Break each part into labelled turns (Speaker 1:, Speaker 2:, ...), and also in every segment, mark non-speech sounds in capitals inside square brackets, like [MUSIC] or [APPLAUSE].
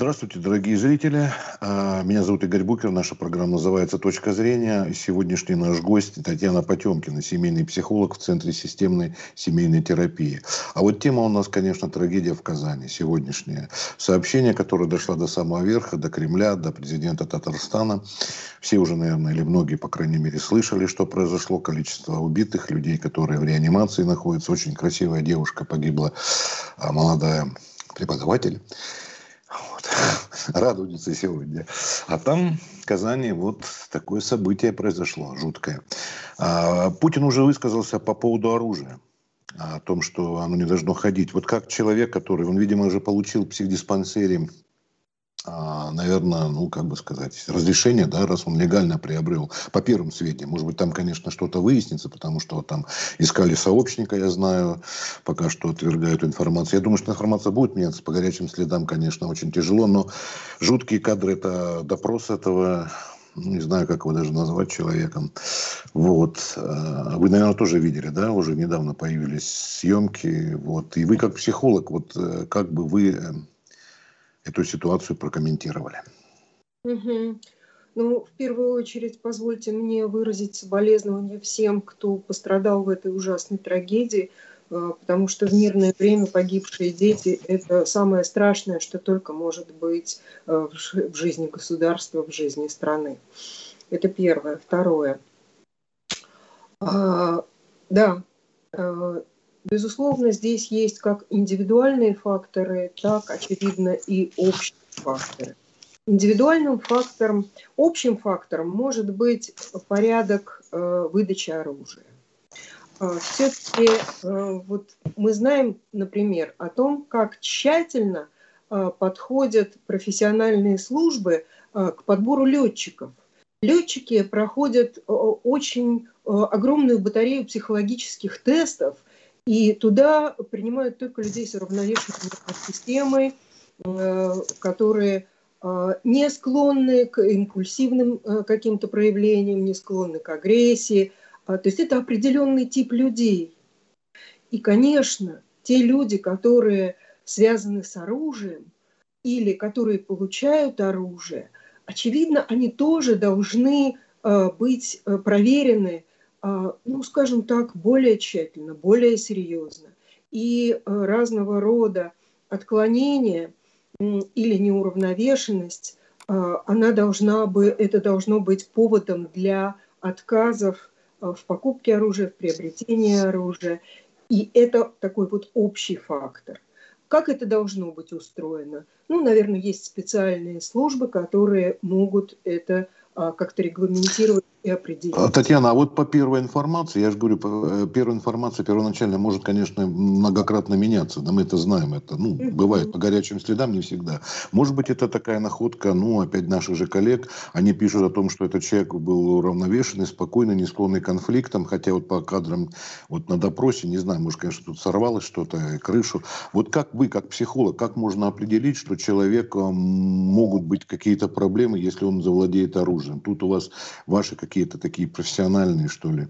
Speaker 1: Здравствуйте, дорогие зрители. А, меня зовут Игорь Букер. Наша программа называется «Точка зрения». Сегодняшний наш гость Татьяна Потемкина, семейный психолог в Центре системной семейной терапии. А вот тема у нас, конечно, трагедия в Казани сегодняшняя. Сообщение, которое дошло до самого верха, до Кремля, до президента Татарстана. Все уже, наверное, или многие, по крайней мере, слышали, что произошло. Количество убитых людей, которые в реанимации находятся. Очень красивая девушка погибла, а молодая преподаватель вот. [LAUGHS] Радуется сегодня. А там, в Казани, вот такое событие произошло, жуткое. А, Путин уже высказался по поводу оружия о том, что оно не должно ходить. Вот как человек, который, он, видимо, уже получил в наверное, ну, как бы сказать, разрешение, да, раз он легально приобрел, по первым сведениям. Может быть, там, конечно, что-то выяснится, потому что там искали сообщника, я знаю, пока что отвергают информацию. Я думаю, что информация будет меняться по горячим следам, конечно, очень тяжело, но жуткие кадры, это допрос этого ну, не знаю, как его даже назвать человеком. Вот. А, вы, наверное, тоже видели, да, уже недавно появились съемки. Вот. И вы как психолог, вот э, как бы вы э, эту ситуацию прокомментировали.
Speaker 2: Угу. Ну, в первую очередь, позвольте мне выразить соболезнования всем, кто пострадал в этой ужасной трагедии, э, потому что в мирное время погибшие дети – это самое страшное, что только может быть э, в жизни государства, в жизни страны. Это первое. Второе. А, да, э, Безусловно, здесь есть как индивидуальные факторы, так, очевидно, и общие факторы. Индивидуальным фактором, общим фактором может быть порядок э, выдачи оружия. Э, Все-таки э, вот мы знаем, например, о том, как тщательно э, подходят профессиональные службы э, к подбору летчиков. Летчики проходят э, очень э, огромную батарею психологических тестов, и туда принимают только людей с уравновешенной системой, э, которые э, не склонны к импульсивным э, каким-то проявлениям, не склонны к агрессии. А, то есть это определенный тип людей. И, конечно, те люди, которые связаны с оружием или которые получают оружие, очевидно, они тоже должны быть проверены ну, скажем так, более тщательно, более серьезно. И э, разного рода отклонения или неуравновешенность, а, она должна бы, это должно быть поводом для отказов в покупке оружия, в приобретении оружия. И это такой вот общий фактор. Как это должно быть устроено? Ну, наверное, есть специальные службы, которые могут это а, как-то регламентировать и определить. А,
Speaker 1: Татьяна, а вот по первой информации, я же говорю, э, первая информация первоначально может, конечно, многократно меняться, да мы это знаем, это, ну, бывает по горячим следам не всегда. Может быть, это такая находка, ну, опять наших же коллег, они пишут о том, что этот человек был уравновешенный, спокойный, не склонный к конфликтам, хотя вот по кадрам, вот на допросе, не знаю, может, конечно, тут сорвалось что-то, крышу. Вот как вы, как психолог, как можно определить, что человека могут быть какие-то проблемы, если он завладеет оружием? Тут у вас ваши какие-то такие профессиональные, что ли,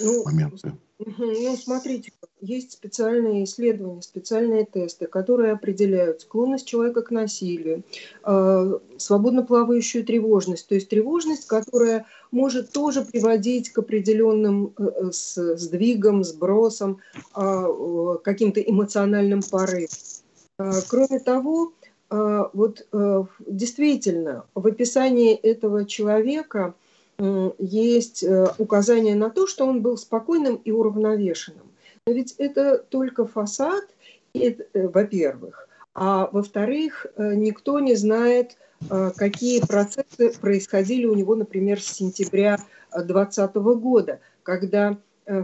Speaker 1: ну, моменты?
Speaker 2: Ну, смотрите, есть специальные исследования, специальные тесты, которые определяют склонность человека к насилию, э, свободно плавающую тревожность, то есть тревожность, которая может тоже приводить к определенным э, э с, сдвигам, сбросам, э, каким-то эмоциональным порывам. Э, кроме того, э, вот действительно в описании этого человека – есть э, указание на то, что он был спокойным и уравновешенным. Но ведь это только фасад, э, во-первых. А во-вторых, э, никто не знает, какие процессы происходили у него, например, с сентября 2020 года, когда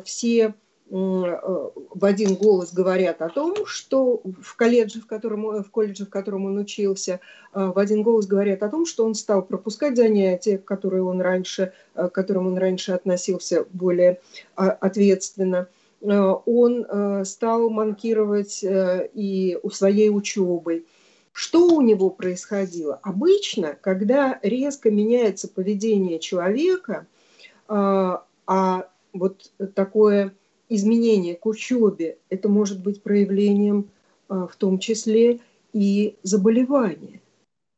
Speaker 2: все в один голос говорят о том, что в колледже, в котором, в колледже, в котором он учился, э, в один голос говорят о том, что он стал пропускать занятия, которые он раньше, э, к которым он раньше относился более ответственно. Он стал манкировать и у своей учебой. Что у него происходило? Обычно, когда резко меняется поведение человека, а вот такое изменение к учебе, это может быть проявлением а, в том числе и заболевания.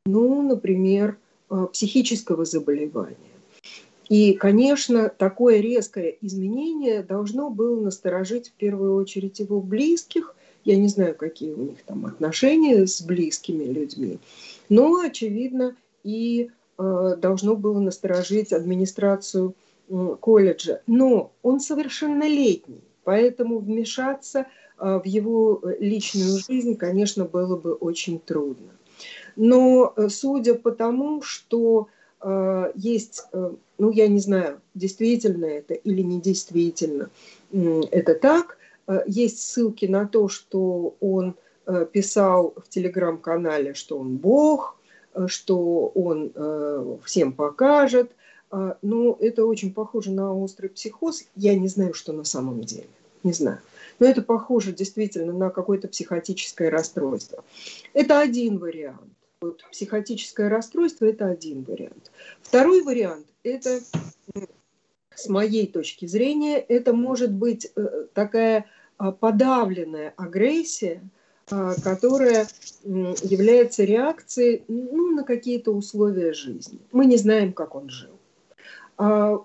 Speaker 2: ну, например, э, психического заболевания. И, конечно, такое резкое изменение должно было насторожить в первую очередь его близких. Я не знаю, какие у них там отношения с близкими людьми, но, очевидно, и э, должно было насторожить администрацию колледжа. Но он совершеннолетний, поэтому вмешаться э, в его личную жизнь, конечно, было бы очень трудно. Но э, судя по тому, что э, есть, э, ну я не знаю, действительно это или не действительно, э, это так, э, есть ссылки на то, что он э, писал в телеграм-канале, что он Бог, э, что он э, всем покажет. Э, но это очень похоже на острый психоз. Я не знаю, что на самом деле. Не знаю. Но это похоже действительно на какое-то психотическое расстройство. Это один вариант. Вот психотическое расстройство – это один вариант. Второй вариант – это, с моей точки зрения, это может быть э, такая а, подавленная агрессия, а, которая является реакцией ну, на какие-то условия жизни. Мы не знаем, как он жил. А,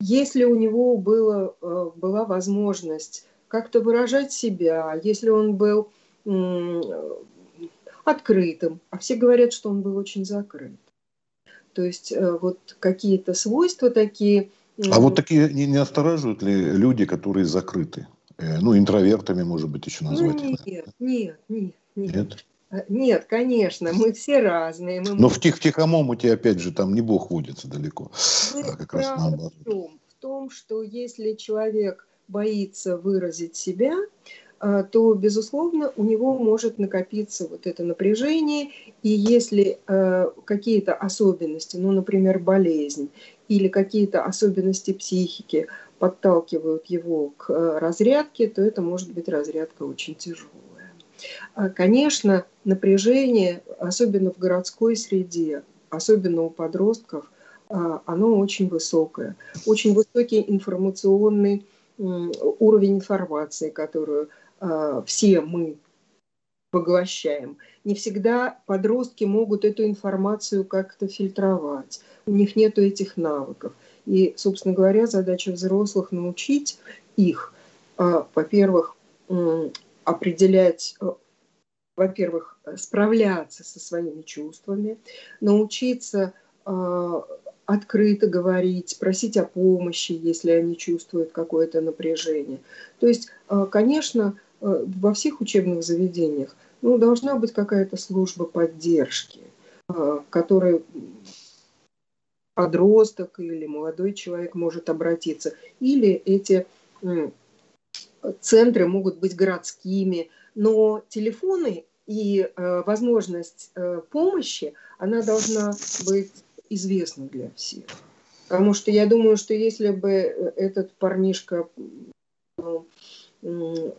Speaker 2: если у него было, э, была возможность как-то выражать себя, если он был открытым, а все говорят, что он был очень закрыт. То есть э, вот какие-то свойства такие.
Speaker 1: А вот такие не, не настораживают ли люди, которые закрыты? Э, ну, интровертами, может быть, еще назвать.
Speaker 2: Ну, нет, нет, нет, нет. Нет? Нет, конечно, мы все разные. Мы
Speaker 1: Но в, тих, в тихом омуте, опять же, там не Бог водится далеко.
Speaker 2: а как раз наоборот. В том, в том, что если человек боится выразить себя, а, то, безусловно, у него может накопиться вот это напряжение, и если э, какие-то особенности, ну, например, болезнь или какие-то особенности психики подталкивают его к э, разрядке, то это может быть разрядка очень тяжелая. А, конечно, напряжение, особенно в городской среде, особенно у подростков, а, оно очень высокое. Очень высокий информационный уровень информации, которую Э, все мы поглощаем. Не всегда подростки могут эту информацию как-то фильтровать. У них нет этих навыков. И, собственно говоря, задача взрослых научить их, во-первых, определять, э, во-первых, справляться со своими чувствами, научиться открыто говорить, просить о помощи, если они чувствуют какое-то напряжение. То есть, конечно, Э, во всех учебных заведениях ну, должна быть какая-то служба поддержки, э, в которой подросток или молодой человек может обратиться. Или эти центры могут быть городскими, но телефоны и э, возможность помощи, она должна быть известна для всех. Потому что я думаю, что если бы этот парнишка ну,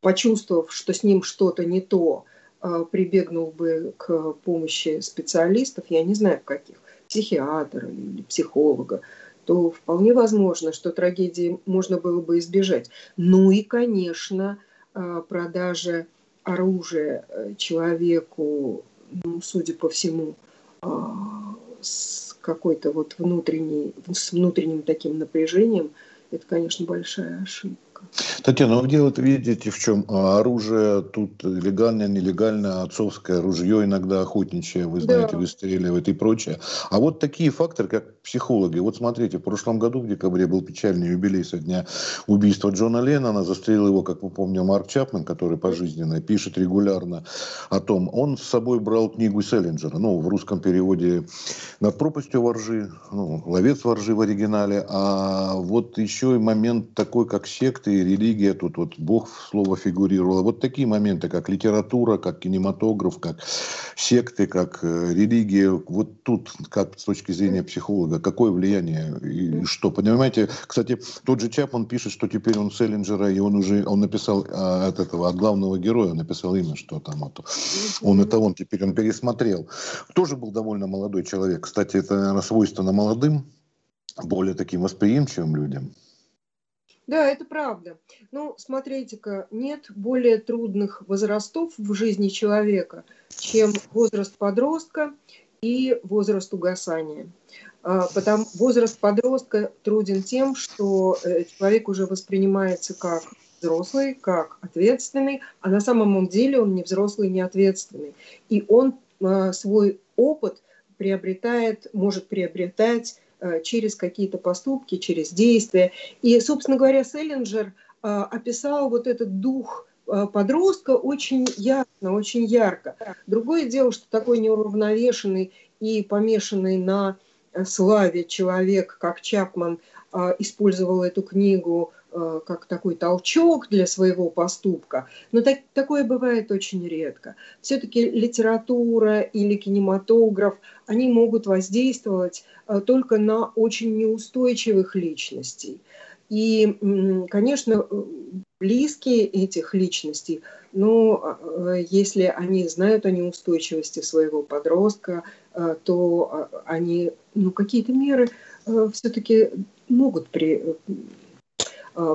Speaker 2: почувствовав, что с ним что-то не то, а, прибегнул бы к помощи специалистов, я не знаю каких, психиатра или психолога, то вполне возможно, что трагедии можно было бы избежать. Ну и, конечно, а, продажа оружия э, человеку, ну, судя по всему, а, с какой-то вот внутренней, с внутренним таким напряжением, это, конечно, большая ошибка.
Speaker 1: Татьяна, вы дело видите в чем? А, оружие тут легальное, нелегальное, отцовское ружье иногда охотничье, вы знаете, да. выстреливает и прочее. А вот такие факторы, как психологи. Вот смотрите, в прошлом году в декабре был печальный юбилей со дня убийства Джона Леннона. Застрелил его, как вы помните, Марк Чапман, который пожизненно пишет регулярно о том. Он с собой брал книгу Селлинджера, ну, в русском переводе «Над пропастью воржи», ну, «Ловец воржи» в оригинале. А вот еще и момент такой, как секты и религия, тут вот Бог слово фигурировало. Вот такие моменты, как литература, как кинематограф, как секты, как э, религия, вот тут, как с точки зрения психолога, какое влияние и что, понимаете? Кстати, тот же Чапман пишет, что теперь он Селлинджера, и он уже, он написал а, от этого, от главного героя, написал имя, что там, это, он это он, теперь он пересмотрел. Тоже был довольно молодой человек. Кстати, это, наверное, свойственно молодым, более таким восприимчивым людям.
Speaker 2: Да, это правда. Ну, смотрите-ка, нет более трудных возрастов в жизни человека, чем возраст подростка и возраст угасания. А, потому возраст подростка труден тем, что э, человек уже воспринимается как взрослый, как ответственный, а на самом деле он не взрослый, не ответственный. И он а, свой опыт приобретает, может приобретать через какие-то поступки, через действия. И, собственно говоря, Селлинджер описал вот этот дух подростка очень ясно, очень ярко. Другое дело, что такой неуравновешенный и помешанный на славе человек, как Чапман, использовал эту книгу как такой толчок для своего поступка, но так, такое бывает очень редко. Все-таки литература или кинематограф, они могут воздействовать а, только на очень неустойчивых личностей. И, конечно, близкие этих личностей, но если они знают о неустойчивости своего подростка, то они ну, какие-то меры э, все-таки могут при, э,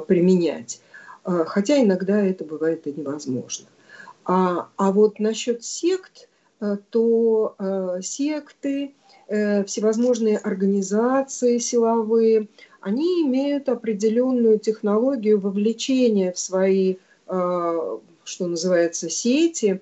Speaker 2: применять. Э, хотя иногда это бывает и невозможно. А, а вот насчет сект, то секты, всевозможные организации силовые, они имеют определенную технологию вовлечения в свои, что называется, сети.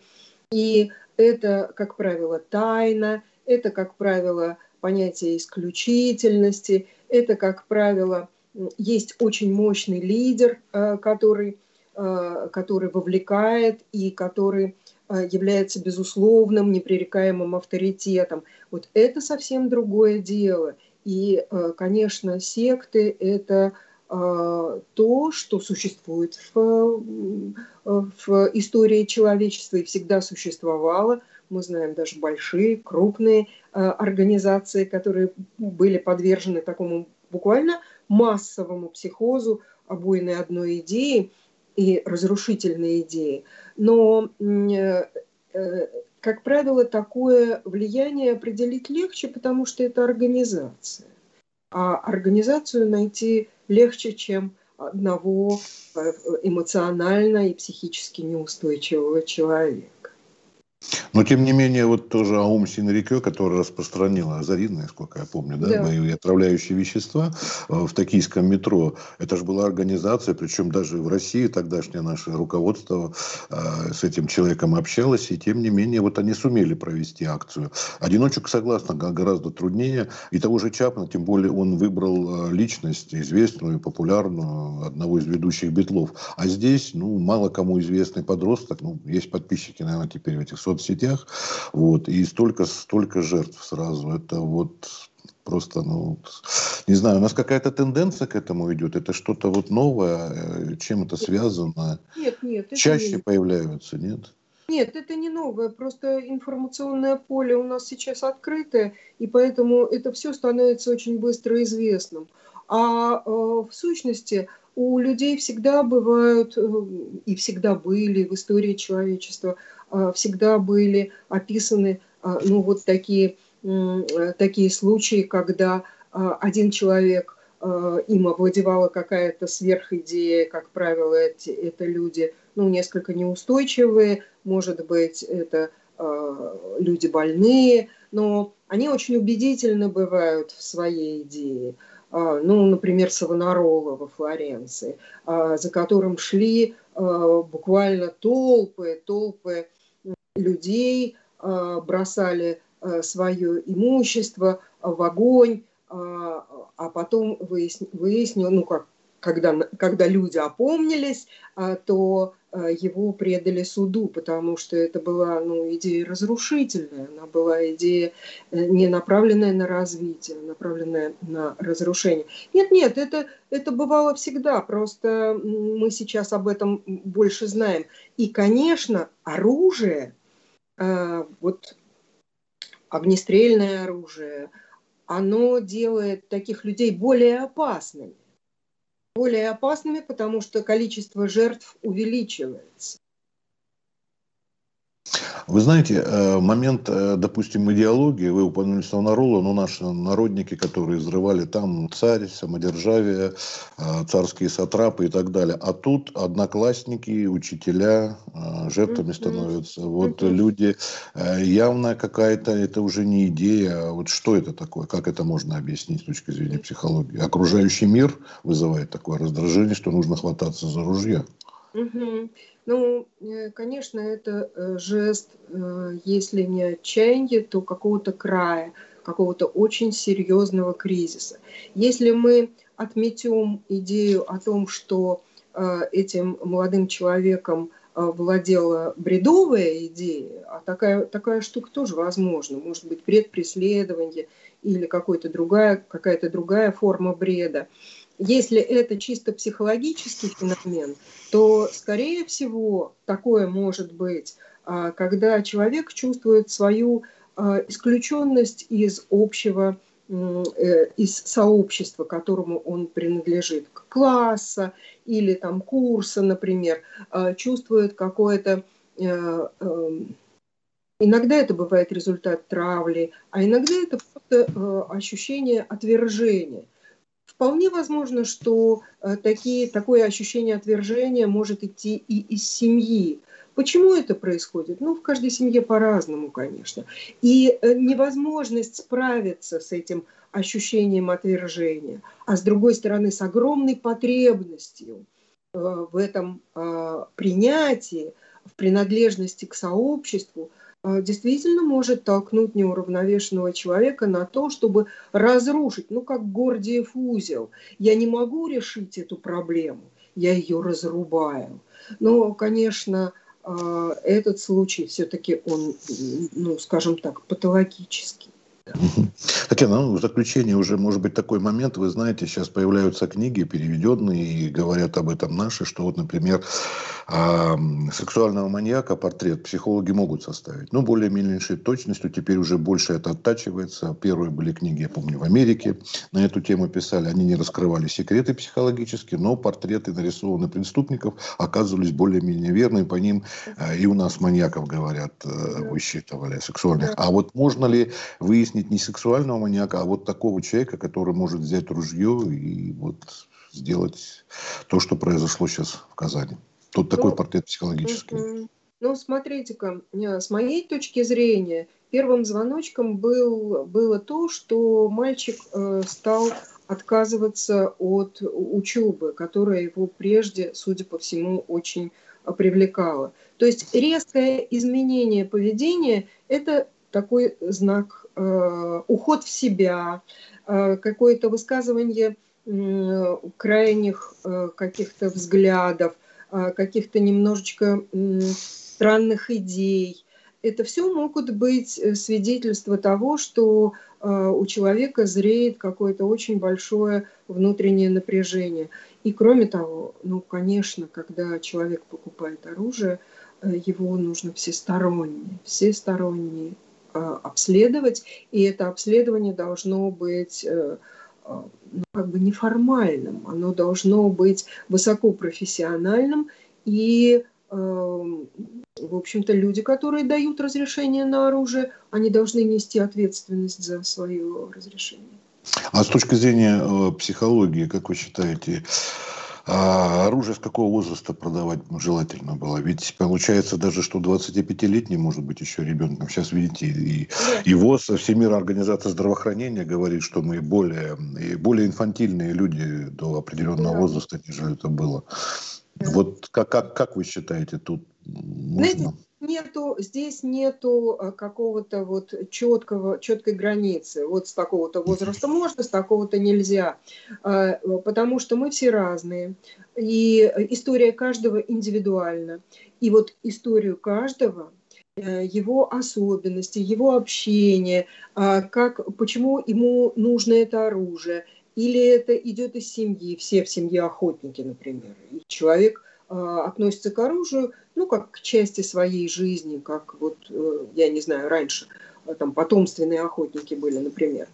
Speaker 2: И это, как правило, тайна, это, как правило, понятие исключительности. Это, как правило, есть очень мощный лидер, э, который, э, который вовлекает и который э, является безусловным, непререкаемым авторитетом. Вот это совсем другое дело. И, конечно, секты – это то, что существует в, в истории человечества и всегда существовало – мы знаем даже большие, крупные организации, которые были подвержены такому буквально массовому психозу обойной одной идеи и разрушительной идеи. Но, э, э, как правило, такое влияние определить легче, потому что это организация. А организацию найти легче, чем одного эмоционально и психически неустойчивого человека.
Speaker 1: Но, тем не менее, вот тоже Аум Синрикё, который распространила азарин, насколько я помню, да, да. боевые отравляющие вещества э, в токийском метро, это же была организация, причем даже в России тогдашнее наше руководство э, с этим человеком общалось, и тем не менее, вот они сумели провести акцию. Одиночек, согласно, гораздо труднее, и того же Чапна, тем более он выбрал э, личность известную, популярную, одного из ведущих битлов. А здесь, ну, мало кому известный подросток, ну, есть подписчики, наверное, теперь в этих соцсетях, соцсетях, вот, и столько, столько жертв сразу. Это вот просто, ну, не знаю, у нас какая-то тенденция к этому идет, это что-то вот новое, э, чем это связано?
Speaker 2: Нет, нет. Это
Speaker 1: Чаще не... появляются, нет?
Speaker 2: Нет, это не новое, просто информационное поле у нас сейчас открытое, и поэтому это все становится очень быстро известным. А э, в сущности у людей всегда бывают э, и всегда были в истории человечества всегда были описаны э, ну, вот такие, э, такие случаи, когда один человек им овладевала какая-то сверхидея, как правило, эти, это люди, ну, несколько неустойчивые, может быть, это люди больные, но они очень убедительно бывают в своей идее. Ну, например, Савонарола во Флоренции, за которым шли буквально толпы, толпы людей, а, бросали а, свое имущество в огонь, а, а потом выяснил, ну как, когда, когда люди опомнились, то его предали суду, потому что это была ну, идея разрушительная, она была идея э, не направленная на развитие, направленная на разрушение. Нет, нет, это, это бывало всегда, просто мы сейчас об этом больше знаем. И, конечно, оружие – Э, вот огнестрельное оружие, оно делает таких людей более опасными. Более опасными, потому что количество жертв увеличивается.
Speaker 1: Вы знаете, э, момент, э, допустим, идеологии, вы упомянули Савнарола, но наши народники, которые взрывали там царь, самодержавие, э, царские сатрапы и так далее. А тут одноклассники, учителя жертвами становятся. Вот люди, явно какая-то, это уже не идея. А вот что это такое? Как это можно объяснить с точки зрения психологии? Окружающий мир вызывает такое раздражение, что нужно хвататься за ружья.
Speaker 2: Угу. Ну, э, конечно, это э, жест, э, если не отчаяния, то какого-то края, какого-то очень серьезного кризиса. Если мы отметем идею о том, что этим молодым человеком владела бредовая идея, а такая, такая штука тоже возможна, может быть, предпреследование или какая-то другая, какая-то другая форма бреда, если это чисто психологический феномен, то, скорее всего, такое может быть, а, когда человек чувствует свою а, исключенность из общего, э, из сообщества, которому он принадлежит, класса или там курса, например, а, чувствует какое-то э, эм, Иногда это бывает результат травли, а иногда это просто э, ощущение отвержения. Вполне возможно, что э, такие, такое ощущение отвержения может идти и из семьи. Почему это происходит? Ну, в каждой семье по-разному, конечно. И э, невозможность справиться с этим ощущением отвержения, а с другой стороны, с огромной потребностью э, в этом принятии, в принадлежности к сообществу – а, действительно может толкнуть неуравновешенного человека на то, чтобы разрушить, ну как Гордиев узел. Я не могу решить эту проблему, я ее разрубаю. Но, конечно, а, этот случай все-таки он, ну, скажем так, патологический. [LAUGHS]
Speaker 1: Татьяна, ну, в заключение уже может быть такой момент, вы знаете, сейчас появляются книги переведенные и говорят об этом наши, что вот, например, а сексуального маньяка портрет психологи могут составить. Ну, более меньшей точностью, теперь уже больше это оттачивается. Первые были книги, я помню, в Америке на эту тему писали. Они не раскрывали секреты психологические, но портреты нарисованных преступников оказывались более-менее верными. По ним э, и у нас маньяков, говорят, э, высчитывали сексуальных. А вот можно ли выяснить не сексуального маньяка, а вот такого человека, который может взять ружье и вот сделать то, что произошло сейчас в Казани? Тут такой ну, портрет психологический.
Speaker 2: Ну, смотрите-ка, э, с моей точки зрения, первым звоночком был, было то, что мальчик э, стал отказываться от учебы, которая его прежде, судя по всему, очень привлекала. То есть резкое изменение поведения – это такой знак, уход в себя, э, какое-то высказывание э, крайних э, каких-то взглядов, каких-то немножечко странных идей. Это все могут быть э, свидетельства того, что у человека зреет какое-то очень большое внутреннее напряжение. И кроме того, ну, конечно, когда человек покупает оружие, э, его нужно всесторонне, всесторонне обследовать, и это обследование должно быть э, ну, как бы неформальным, оно должно быть высокопрофессиональным и в общем-то, люди, которые дают разрешение на оружие, они должны нести ответственность за свое разрешение.
Speaker 1: А с точки зрения э, психологии, как вы считаете, а оружие с какого возраста продавать желательно было? Ведь получается даже, что 25-летний может быть еще ребенком. Сейчас, видите, и, и ВОЗ, Всемирная организация здравоохранения говорит, что мы более, и более инфантильные люди до определенного да. возраста, нежели это было. Да. Вот как, как, как вы считаете, тут можно?
Speaker 2: Нету, здесь нету э, какого-то вот четкого, четкой границы. Вот с такого-то возраста можно, с такого-то нельзя. Э, потому что мы все разные. И история каждого индивидуальна. И вот историю каждого э, его особенности, его общение, как, почему ему нужно это оружие, или это идет из семьи, все в семье охотники, например. И человек относится к оружию – ну, как к части своей жизни, как вот, э, я не знаю, раньше э, там потомственные охотники были, например,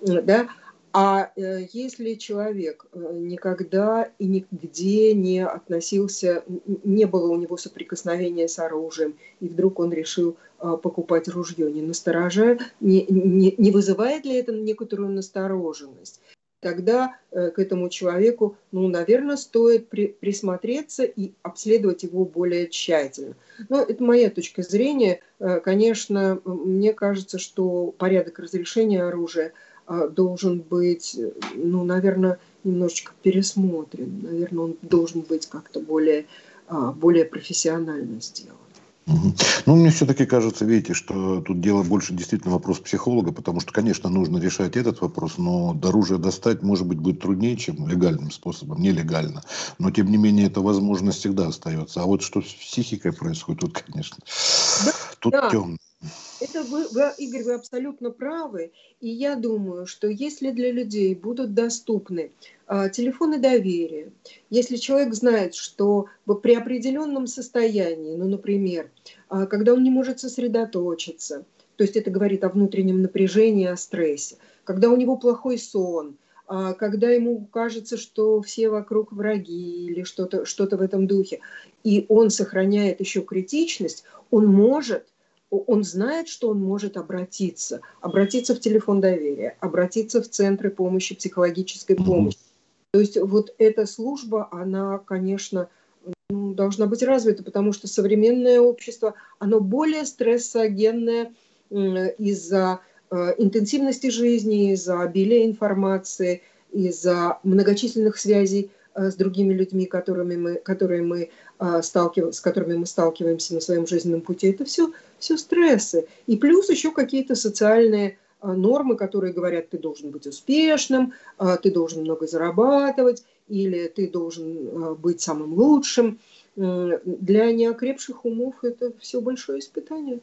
Speaker 2: да, А э, если человек никогда и нигде не относился, не было у него соприкосновения с оружием, и вдруг он решил покупать ружье, не насторожая, не, не, не вызывает ли это некоторую настороженность? Тогда э, к этому человеку, ну, наверное, стоит при, присмотреться и обследовать его более тщательно. Но это моя точка зрения. Э, конечно, мне кажется, что порядок разрешения оружия э, должен быть, ну, наверное, немножечко пересмотрен. Наверное, он должен быть как-то более, более профессионально сделан.
Speaker 1: Ну, мне все-таки кажется, видите, что тут дело больше действительно вопрос психолога, потому что, конечно, нужно решать этот вопрос, но до оружия достать, может быть, будет труднее, чем легальным способом, нелегально. Но, тем не менее, эта возможность всегда остается. А вот что с психикой происходит, тут, конечно,
Speaker 2: да, тут да. темно. Это вы, вы, Игорь, вы абсолютно правы. И я думаю, что если для людей будут доступны а, телефоны доверия, если человек знает, что при определенном состоянии, ну, например, а, когда он не может сосредоточиться, то есть это говорит о внутреннем напряжении, о стрессе, когда у него плохой сон, а, когда ему кажется, что все вокруг враги или что-то что в этом духе, и он сохраняет еще критичность, он может он знает, что он может обратиться, обратиться в телефон доверия, обратиться в центры помощи, психологической помощи. Mm-hmm. То есть вот эта служба, она, конечно, ну, должна быть развита, потому что современное общество, оно более стрессогенное из-за э, интенсивности жизни, из-за обилия информации, из-за многочисленных связей с другими людьми, которыми мы, которые мы сталкив... с которыми мы сталкиваемся на своем жизненном пути, это все, все стрессы. И плюс еще какие-то социальные а, нормы, которые говорят, ты должен быть успешным, ты должен много зарабатывать, или ты должен быть самым лучшим. Для неокрепших умов это все большое испытание.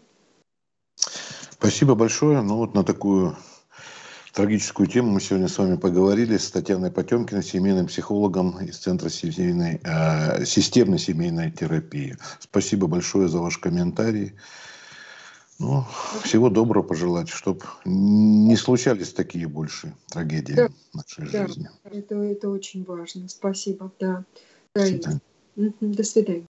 Speaker 1: Спасибо большое. Ну вот на такую трагическую тему мы сегодня с вами поговорили с Татьяной Потемкиной, семейным психологом из Центра семейной, э, системной семейной терапии. Спасибо большое за ваш комментарий. Ну, всего доброго пожелать, чтобы не случались такие больше трагедии да, в нашей да, жизни.
Speaker 2: Это, это очень важно. Спасибо. Да. До свидания. До свидания.